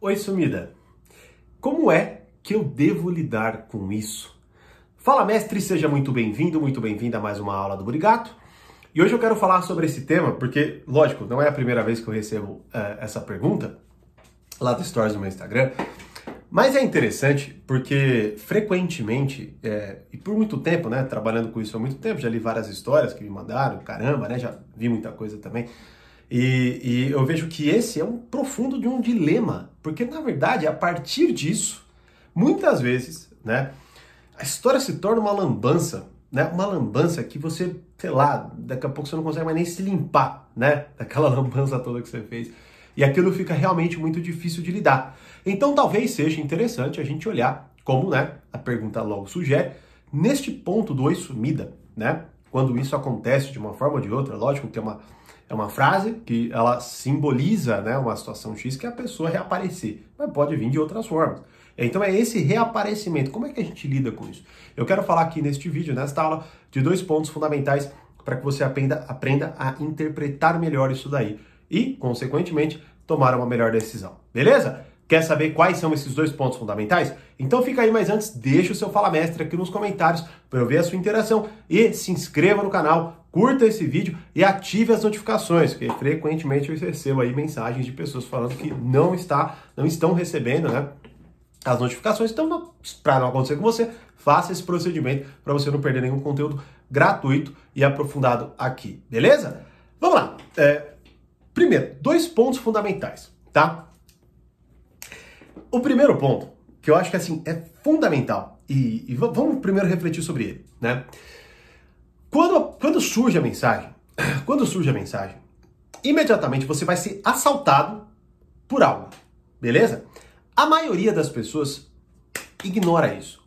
Oi, sumida. Como é que eu devo lidar com isso? Fala, mestre, seja muito bem-vindo, muito bem-vinda a mais uma aula do Burigato. E hoje eu quero falar sobre esse tema, porque, lógico, não é a primeira vez que eu recebo uh, essa pergunta lá do Stories do meu Instagram, mas é interessante porque frequentemente, é, e por muito tempo, né, trabalhando com isso há muito tempo, já li várias histórias que me mandaram, caramba, né, já vi muita coisa também. E, e, eu vejo que esse é um profundo de um dilema, porque na verdade, a partir disso, muitas vezes, né, a história se torna uma lambança, né, uma lambança que você, sei lá, daqui a pouco você não consegue mais nem se limpar, né, daquela lambança toda que você fez. E aquilo fica realmente muito difícil de lidar. Então talvez seja interessante a gente olhar, como, né, a pergunta logo sugere, neste ponto do oi sumida, né, quando isso acontece de uma forma ou de outra, lógico que é uma é uma frase que ela simboliza né, uma situação X que é a pessoa reaparecer, mas pode vir de outras formas. Então é esse reaparecimento. Como é que a gente lida com isso? Eu quero falar aqui neste vídeo, nesta aula, de dois pontos fundamentais para que você aprenda, aprenda a interpretar melhor isso daí e, consequentemente, tomar uma melhor decisão. Beleza? Quer saber quais são esses dois pontos fundamentais? Então fica aí, mas antes, deixa o seu Fala Mestre aqui nos comentários para eu ver a sua interação e se inscreva no canal, curta esse vídeo e ative as notificações, porque frequentemente eu recebo aí mensagens de pessoas falando que não está, não estão recebendo, né? As notificações, então, para não acontecer com você, faça esse procedimento para você não perder nenhum conteúdo gratuito e aprofundado aqui, beleza? Vamos lá. É, primeiro, dois pontos fundamentais, tá? O primeiro ponto, que eu acho que assim é fundamental, e, e vamos primeiro refletir sobre ele, né? Quando, quando surge a mensagem, quando surge a mensagem, imediatamente você vai ser assaltado por algo, beleza? A maioria das pessoas ignora isso,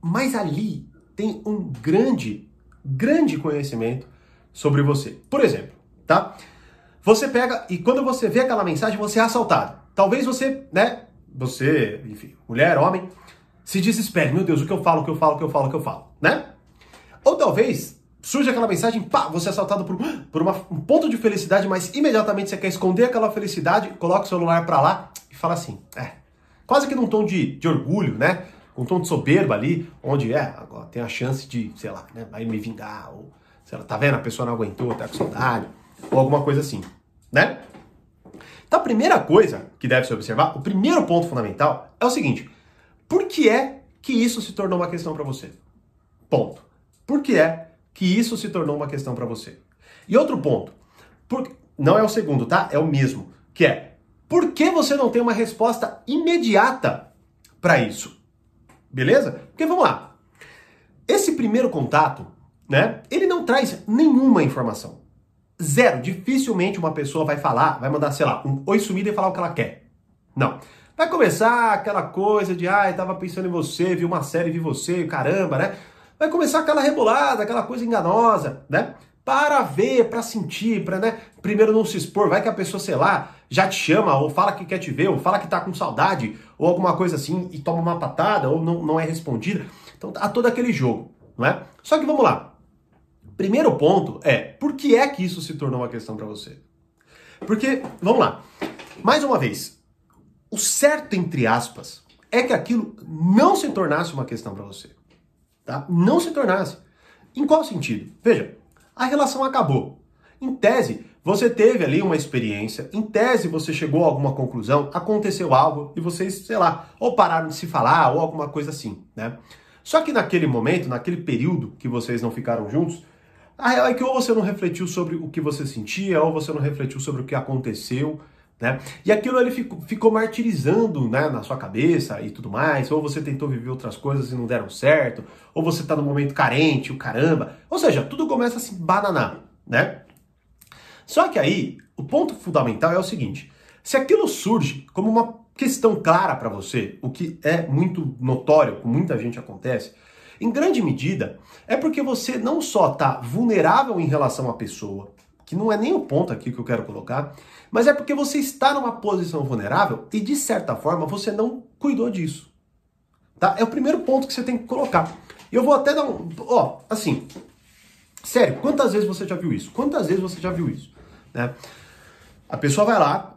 mas ali tem um grande, grande conhecimento sobre você. Por exemplo, tá? Você pega e quando você vê aquela mensagem, você é assaltado. Talvez você, né, você, enfim, mulher, homem, se desespere. Meu Deus, o que eu falo, o que eu falo, o que eu falo, o que eu falo, né? Ou talvez surge aquela mensagem, pá, você é assaltado por, por uma, um ponto de felicidade, mas imediatamente você quer esconder aquela felicidade, coloca o celular para lá e fala assim, é, quase que num tom de, de orgulho, né? Com um tom de soberba ali, onde é, agora tem a chance de, sei lá, né, vai me vingar, ou, sei lá, tá vendo, a pessoa não aguentou, tá com saudade, ou alguma coisa assim, né? Então a primeira coisa que deve se observar, o primeiro ponto fundamental é o seguinte: por que é que isso se tornou uma questão para você? Ponto. Por que é que isso se tornou uma questão para você? E outro ponto, por... não é o segundo, tá? É o mesmo, que é por que você não tem uma resposta imediata para isso? Beleza? Porque vamos lá. Esse primeiro contato, né? Ele não traz nenhuma informação. Zero. Dificilmente uma pessoa vai falar, vai mandar, sei lá, um oi sumida e falar o que ela quer. Não. Vai começar aquela coisa de, ai, tava pensando em você, vi uma série, vi você, caramba, né? Vai começar aquela rebolada, aquela coisa enganosa, né? Para ver, para sentir, para, né? Primeiro não se expor, vai que a pessoa, sei lá, já te chama, ou fala que quer te ver, ou fala que tá com saudade, ou alguma coisa assim, e toma uma patada, ou não, não é respondida. Então há todo aquele jogo, não é? Só que vamos lá. Primeiro ponto é, por que é que isso se tornou uma questão para você? Porque, vamos lá, mais uma vez, o certo, entre aspas, é que aquilo não se tornasse uma questão para você. Tá? Não se tornasse. Em qual sentido? Veja, a relação acabou. Em tese, você teve ali uma experiência, em tese você chegou a alguma conclusão, aconteceu algo e vocês, sei lá, ou pararam de se falar ou alguma coisa assim, né? Só que naquele momento, naquele período que vocês não ficaram juntos, a real é que ou você não refletiu sobre o que você sentia, ou você não refletiu sobre o que aconteceu, né? E aquilo ele ficou, ficou martirizando né, na sua cabeça e tudo mais, ou você tentou viver outras coisas e não deram certo, ou você está num momento carente, o caramba. Ou seja, tudo começa a se bananar, né? Só que aí, o ponto fundamental é o seguinte: se aquilo surge como uma questão clara para você, o que é muito notório, com muita gente acontece, em grande medida, é porque você não só está vulnerável em relação à pessoa, que não é nem o ponto aqui que eu quero colocar, mas é porque você está numa posição vulnerável e, de certa forma, você não cuidou disso. Tá? É o primeiro ponto que você tem que colocar. Eu vou até dar um. Ó, assim. Sério, quantas vezes você já viu isso? Quantas vezes você já viu isso? Né? A pessoa vai lá,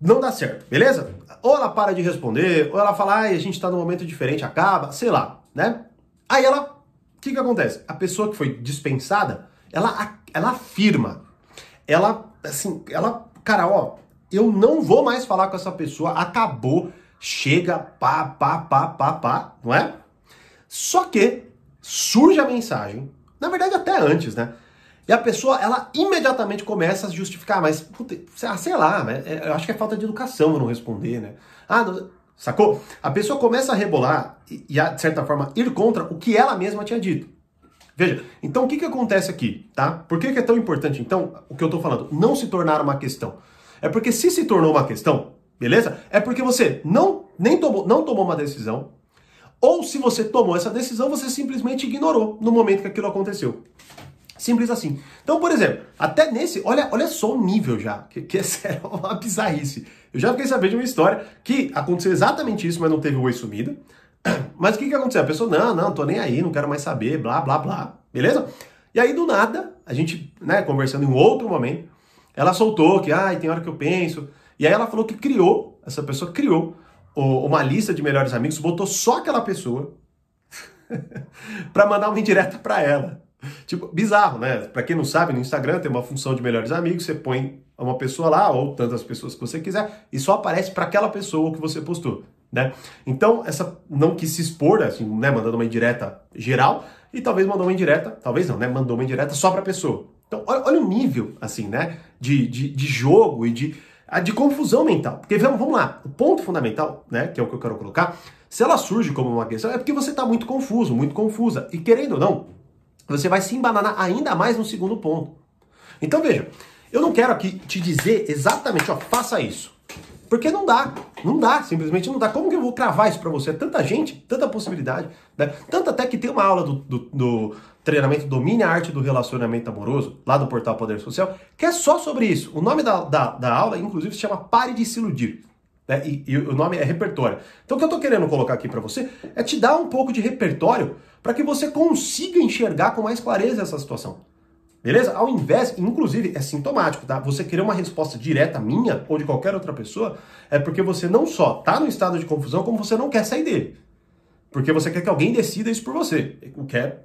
não dá certo, beleza? Ou ela para de responder, ou ela fala, ai, a gente tá num momento diferente, acaba, sei lá, né? Aí ela, o que que acontece? A pessoa que foi dispensada, ela, ela afirma, ela, assim, ela, cara, ó, eu não vou mais falar com essa pessoa, acabou, chega, pá, pá, pá, pá, pá, não é? Só que surge a mensagem, na verdade até antes, né? E a pessoa, ela imediatamente começa a justificar, mas, puta, sei lá, né? eu acho que é falta de educação não responder, né? Ah, não, sacou? A pessoa começa a rebolar e, e, de certa forma, ir contra o que ela mesma tinha dito. Veja, então o que, que acontece aqui, tá? Por que, que é tão importante, então, o que eu tô falando? Não se tornar uma questão. É porque se se tornou uma questão, beleza? É porque você não, nem tomou, não tomou uma decisão, ou se você tomou essa decisão, você simplesmente ignorou no momento que aquilo aconteceu. Simples assim. Então, por exemplo, até nesse, olha, olha só o nível já, que, que é sério, uma bizarrice. Eu já fiquei sabendo de uma história que aconteceu exatamente isso, mas não teve o oi sumida. Mas o que, que aconteceu? A pessoa, não, não, tô nem aí, não quero mais saber, blá, blá, blá. Beleza? E aí, do nada, a gente, né, conversando em outro momento, ela soltou que, ai, tem hora que eu penso. E aí ela falou que criou, essa pessoa criou uma lista de melhores amigos, botou só aquela pessoa para mandar uma indireta para ela. Tipo, bizarro, né? Para quem não sabe, no Instagram tem uma função de melhores amigos, você põe uma pessoa lá ou tantas pessoas que você quiser e só aparece para aquela pessoa que você postou, né? Então, essa não quis se expor, assim, né, mandando uma indireta geral e talvez mandou uma indireta, talvez não, né, mandou uma indireta só para a pessoa. Então, olha, olha, o nível, assim, né, de, de, de jogo e de, de confusão mental. Porque vamos, vamos lá, o ponto fundamental, né, que é o que eu quero colocar, se ela surge como uma questão, é porque você está muito confuso, muito confusa. E querendo ou não, você vai se embananar ainda mais no segundo ponto. Então veja, eu não quero aqui te dizer exatamente, ó, faça isso. Porque não dá, não dá, simplesmente não dá. Como que eu vou cravar isso para você? É tanta gente, tanta possibilidade, né? Tanto até que tem uma aula do, do, do treinamento Domine a Arte do Relacionamento Amoroso, lá do portal Poder Social, que é só sobre isso. O nome da, da, da aula, inclusive, se chama Pare de se iludir. Né? E, e, o nome é repertório. Então o que eu estou querendo colocar aqui para você é te dar um pouco de repertório para que você consiga enxergar com mais clareza essa situação. Beleza? Ao invés, inclusive, é sintomático, tá? Você querer uma resposta direta minha ou de qualquer outra pessoa, é porque você não só tá no estado de confusão, como você não quer sair dele. Porque você quer que alguém decida isso por você. O que é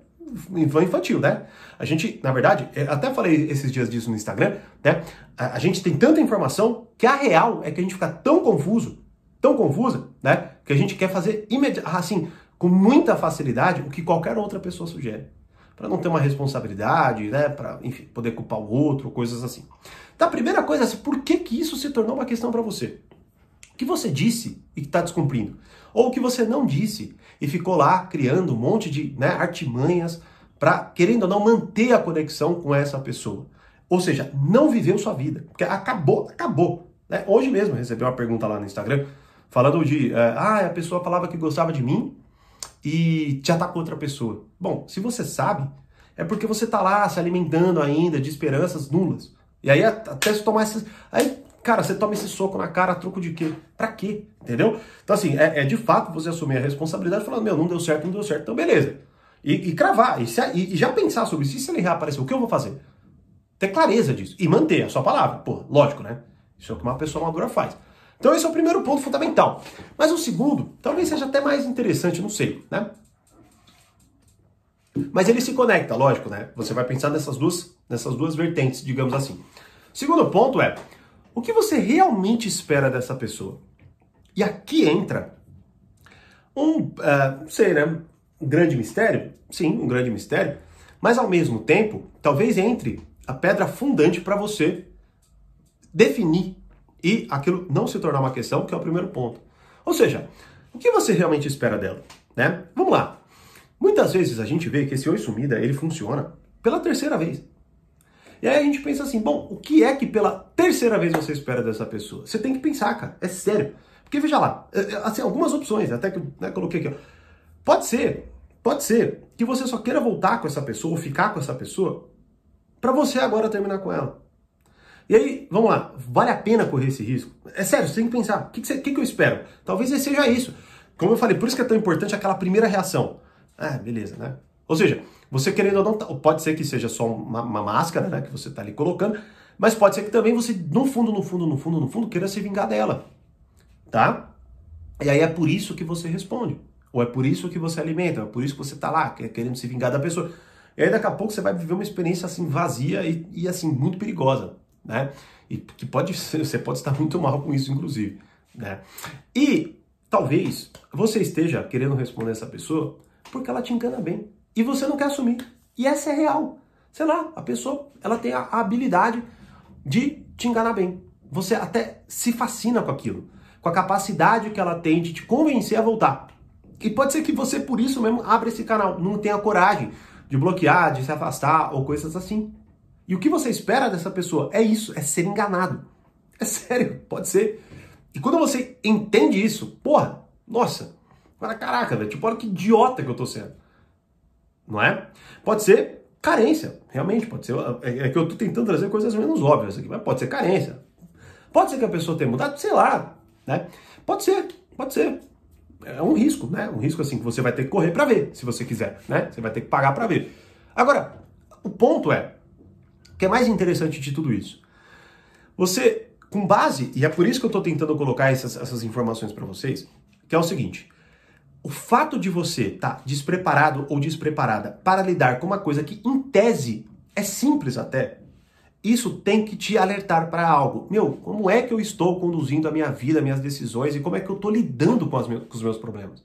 infantil, né? A gente, na verdade, é, até falei esses dias disso no Instagram, né? A, gente tem tanta informação que a real é que a gente fica tão confuso, tão confusa, né? Que a gente quer fazer imediatamente, assim, com muita facilidade o que qualquer outra pessoa sugere. Para não ter uma responsabilidade, né? Para, poder culpar o outro, coisas assim. Então, a primeira coisa é assim, por que, que isso se tornou uma questão para você? O que você disse e está descumprindo? Ou o que você não disse e ficou lá criando um monte de né, artimanhas para, querendo ou não, manter a conexão com essa pessoa. Ou seja, não viveu sua vida. Porque acabou, acabou. Né? Hoje mesmo recebi uma pergunta lá no Instagram falando de, é, ah, a pessoa falava que gostava de mim e te atacou outra pessoa. Bom, se você sabe, é porque você tá lá se alimentando ainda de esperanças nulas. E aí até se tomar esses... Aí Cara, você toma esse soco na cara a troco de quê? Pra quê? Entendeu? Então, assim, é, é de fato você assumir a responsabilidade falando, meu, não deu certo, não deu certo, então beleza. E, e cravar, e, se, e, já pensar sobre isso, se ele reaparecer, o que eu vou fazer? Ter clareza disso. E manter a sua palavra. Pô, lógico, né? Isso é o que uma pessoa madura faz. Então esse é o primeiro ponto fundamental. Mas o segundo, talvez seja até mais interessante, não sei, né? Mas ele se conecta, lógico, né? Você vai pensar nessas duas, nessas duas vertentes, digamos assim. O segundo ponto é, o que você realmente espera dessa pessoa? E aqui entra um, uh, sei, né? Um grande mistério? Sim, um grande mistério. Mas ao mesmo tempo, talvez entre a pedra fundante para você definir e aquilo não se tornar uma questão, que é o primeiro ponto. Ou seja, o que você realmente espera dela? Né? Vamos lá. Muitas vezes a gente vê que esse oi sumida ele funciona pela terceira vez. E aí a gente pensa assim, bom, o que é que pela terceira vez você espera dessa pessoa? Você tem que pensar, cara, é sério. Porque veja lá, é, é, assim, algumas opções, até que né, coloquei aqui. Pode ser, pode ser que você só queira voltar com essa pessoa, ou ficar com essa pessoa, para você agora terminar com ela. E aí, vamos lá, vale a pena correr esse risco? É sério, você tem que pensar, o que, que, que, que eu espero? Talvez seja isso. Como eu falei, por isso que é tão importante aquela primeira reação. Ah, beleza, né? Ou seja, você querendo ou não, pode ser que seja só uma, uma máscara, né, que você está ali colocando, Mas pode ser que também você, no fundo, no fundo, no fundo, no fundo, queira se vingar dela. Tá? E aí é por isso que você responde. Ou é por isso que você alimenta, é por isso que você tá lá, querendo se vingar da pessoa. E aí daqui a pouco você vai viver uma experiência assim vazia e, e assim muito perigosa, né? E que pode você pode estar muito mal com isso, inclusive, né? E talvez você esteja querendo responder essa pessoa porque ela te engana bem e você não quer assumir. E essa é real. Sei lá, a pessoa ela tem a habilidade de te enganar bem. Você até se fascina com aquilo, com a capacidade que ela tem de te convencer a voltar. E pode ser que você, por isso mesmo, abra esse canal, não tenha coragem de bloquear, de se afastar ou coisas assim. E o que você espera dessa pessoa é isso, é ser enganado. É sério, pode ser. E quando você entende isso, porra, nossa, para caraca, velho, tipo, olha que idiota que eu tô sendo. Não é? Pode ser carência, realmente, pode ser. É, é que eu tô tentando trazer coisas menos óbvias aqui, mas pode ser carência. Pode ser que a pessoa tenha mudado, sei lá, né? Pode ser, pode ser é um risco, né? Um risco assim que você vai ter que correr para ver, se você quiser, né? Você vai ter que pagar para ver. Agora, o ponto é, que é mais interessante de tudo isso? Você, com base, e é por isso que eu estou tentando colocar essas, essas informações para vocês, que é o seguinte: o fato de você estar tá despreparado ou despreparada para lidar com uma coisa que, em tese, é simples até, isso tem que te alertar para algo. Meu, como é que eu estou conduzindo a minha vida, minhas decisões e como é que eu estou lidando com, meus, com os meus problemas?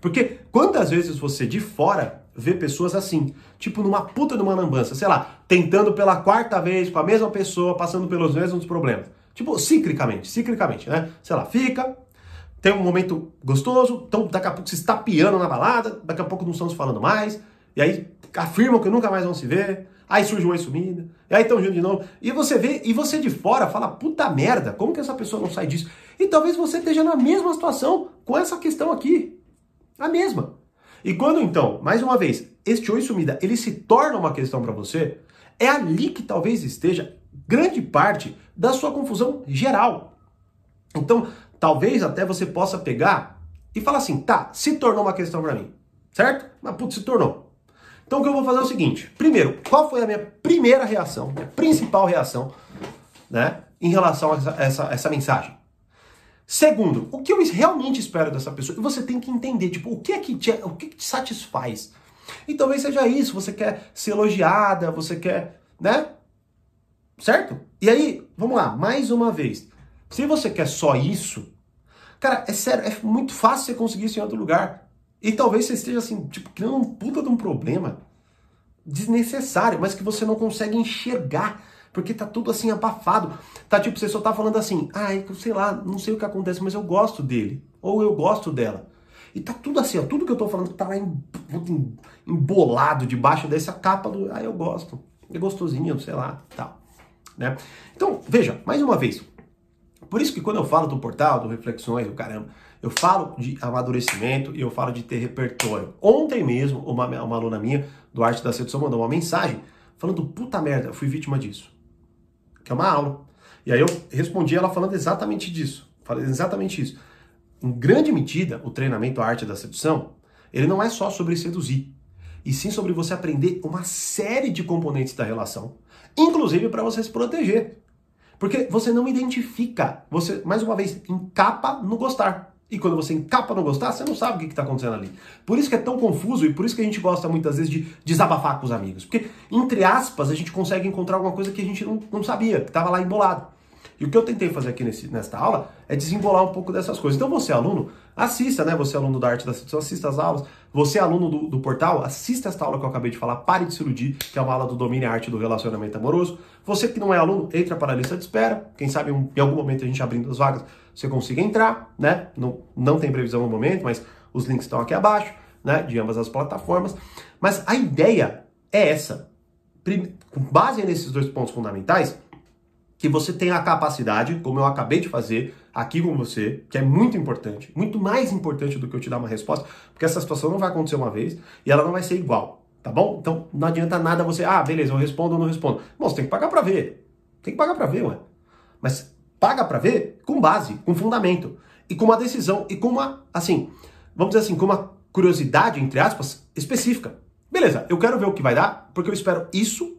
Porque quantas vezes você de fora vê pessoas assim, tipo numa puta de uma lambança, sei lá, tentando pela quarta vez com a mesma pessoa, passando pelos mesmos problemas. Tipo, ciclicamente, ciclicamente, né? Sei lá, fica, tem um momento gostoso, então daqui a pouco se está piando na balada, daqui a pouco não estamos falando mais, e aí afirmam que nunca mais vão se ver, Aí surge uma sumida, e aí estão junto de novo. E você vê, e você de fora fala, puta merda, como que essa pessoa não sai disso? E talvez você esteja na mesma situação com essa questão aqui. A mesma. E quando então, mais uma vez, este oi sumida, ele se torna uma questão para você, é ali que talvez esteja grande parte da sua confusão geral. Então, talvez até você possa pegar e falar assim, tá, se tornou uma questão para mim, certo? Mas putz, se tornou. Então o que eu vou fazer é o seguinte: primeiro, qual foi a minha primeira reação, minha principal reação, né, em relação a essa, essa, essa mensagem? Segundo, o que eu realmente espero dessa pessoa? E você tem que entender, tipo, o que é que te, o que, que te satisfaz? E talvez seja isso, você quer ser elogiada, você quer, né? Certo? E aí, vamos lá, mais uma vez. Se você quer só isso, cara, é sério, é muito fácil você conseguir isso em outro lugar. E talvez você esteja assim, tipo, criando um puta de um problema desnecessário, mas que você não consegue enxergar, porque tá tudo assim abafado. Tá tipo, você só tá falando assim, ai, ah, sei lá, não sei o que acontece, mas eu gosto dele, ou eu gosto dela. E tá tudo assim, ó, tudo que eu tô falando tá lá embolado debaixo dessa capa do, ah, eu gosto. É gostosinho, sei lá, tal, né? Então, veja, mais uma vez. Por isso que quando eu falo do portal, do reflexões, do caramba, eu falo de amadurecimento e eu falo de ter repertório. Ontem mesmo, uma, uma aluna minha do Arte da Sedução mandou uma mensagem falando, puta merda, eu fui vítima disso. Que é uma aula. E aí eu respondi ela falando exatamente disso. Falei exatamente isso. Em grande medida, o treinamento a arte da sedução, ele não é só sobre seduzir, e sim sobre você aprender uma série de componentes da relação, inclusive para você se proteger. Porque você não identifica, você, mais uma vez, encapa no gostar. E quando você encapa não gostar, você não sabe o que está acontecendo ali. Por isso que é tão confuso e por isso que a gente gosta muitas vezes de desabafar com os amigos. Porque, entre aspas, a gente consegue encontrar alguma coisa que a gente não, não sabia, que estava lá embolado. E o que eu tentei fazer aqui nesse, nesta aula é desembolar um pouco dessas coisas. Então você, aluno, assista, né? Você, aluno da arte da sedução, assista as aulas. Você, aluno do, do, portal, assista esta aula que eu acabei de falar, Pare de se iludir, que é uma aula do domínio e arte do relacionamento amoroso. Você que não é aluno, entra para a lista de espera. Quem sabe um, em algum momento a gente abrindo as vagas, você consiga entrar, né? Não, não tem previsão no momento, mas os links estão aqui abaixo, né? De ambas as plataformas. Mas a ideia é essa. Com base nesses dois pontos fundamentais, que você tenha a capacidade, como eu acabei de fazer aqui com você, que é muito importante, muito mais importante do que eu te dar uma resposta, porque essa situação não vai acontecer uma vez e ela não vai ser igual, tá bom? Então não adianta nada você, ah, beleza, eu respondo ou não respondo. Bom, você tem que pagar para ver. Tem que pagar para ver, ué. Mas paga para ver com base, com fundamento e com uma decisão e com uma, assim, vamos dizer assim, com uma curiosidade, entre aspas, específica. Beleza, eu quero ver o que vai dar, porque eu espero isso,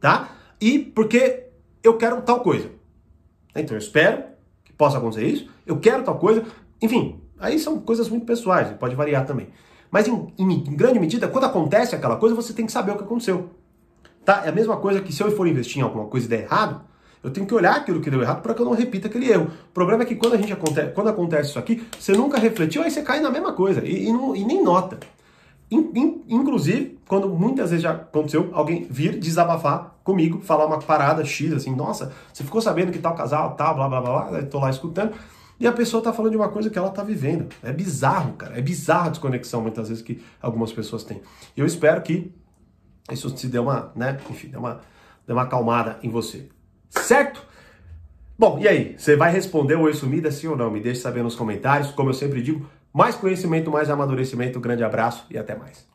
tá? E porque eu quero tal coisa. Então eu espero que possa acontecer isso, eu quero tal coisa, enfim, aí são coisas muito pessoais, pode variar também. Mas em, em, em grande medida, quando acontece aquela coisa, você tem que saber o que aconteceu. Tá? É a mesma coisa que se eu for investir em alguma coisa e der errado, eu tenho que olhar aquilo que deu errado para que eu não repita aquele erro. O problema é que quando a gente acontece, quando acontece isso aqui, você nunca refletiu, aí você cai na mesma coisa e, e, não, e nem nota. In, in, inclusive, quando muitas vezes já aconteceu, alguém vir desabafar comigo, falar uma parada X, assim, nossa, você ficou sabendo que tal casal, tal, blá blá blá, blá, tô lá escutando, e a pessoa tá falando de uma coisa que ela tá vivendo. É bizarro, cara. É bizarro a desconexão muitas vezes que algumas pessoas têm. Eu espero que isso se dê uma, né, enfim, dê uma, dê uma acalmada em você. Certo? Bom, e aí? Você vai responder o Oi Sumida sim ou não? Me deixe saber nos comentários. Como eu sempre digo, mais conhecimento, mais amadurecimento. Grande abraço e até mais.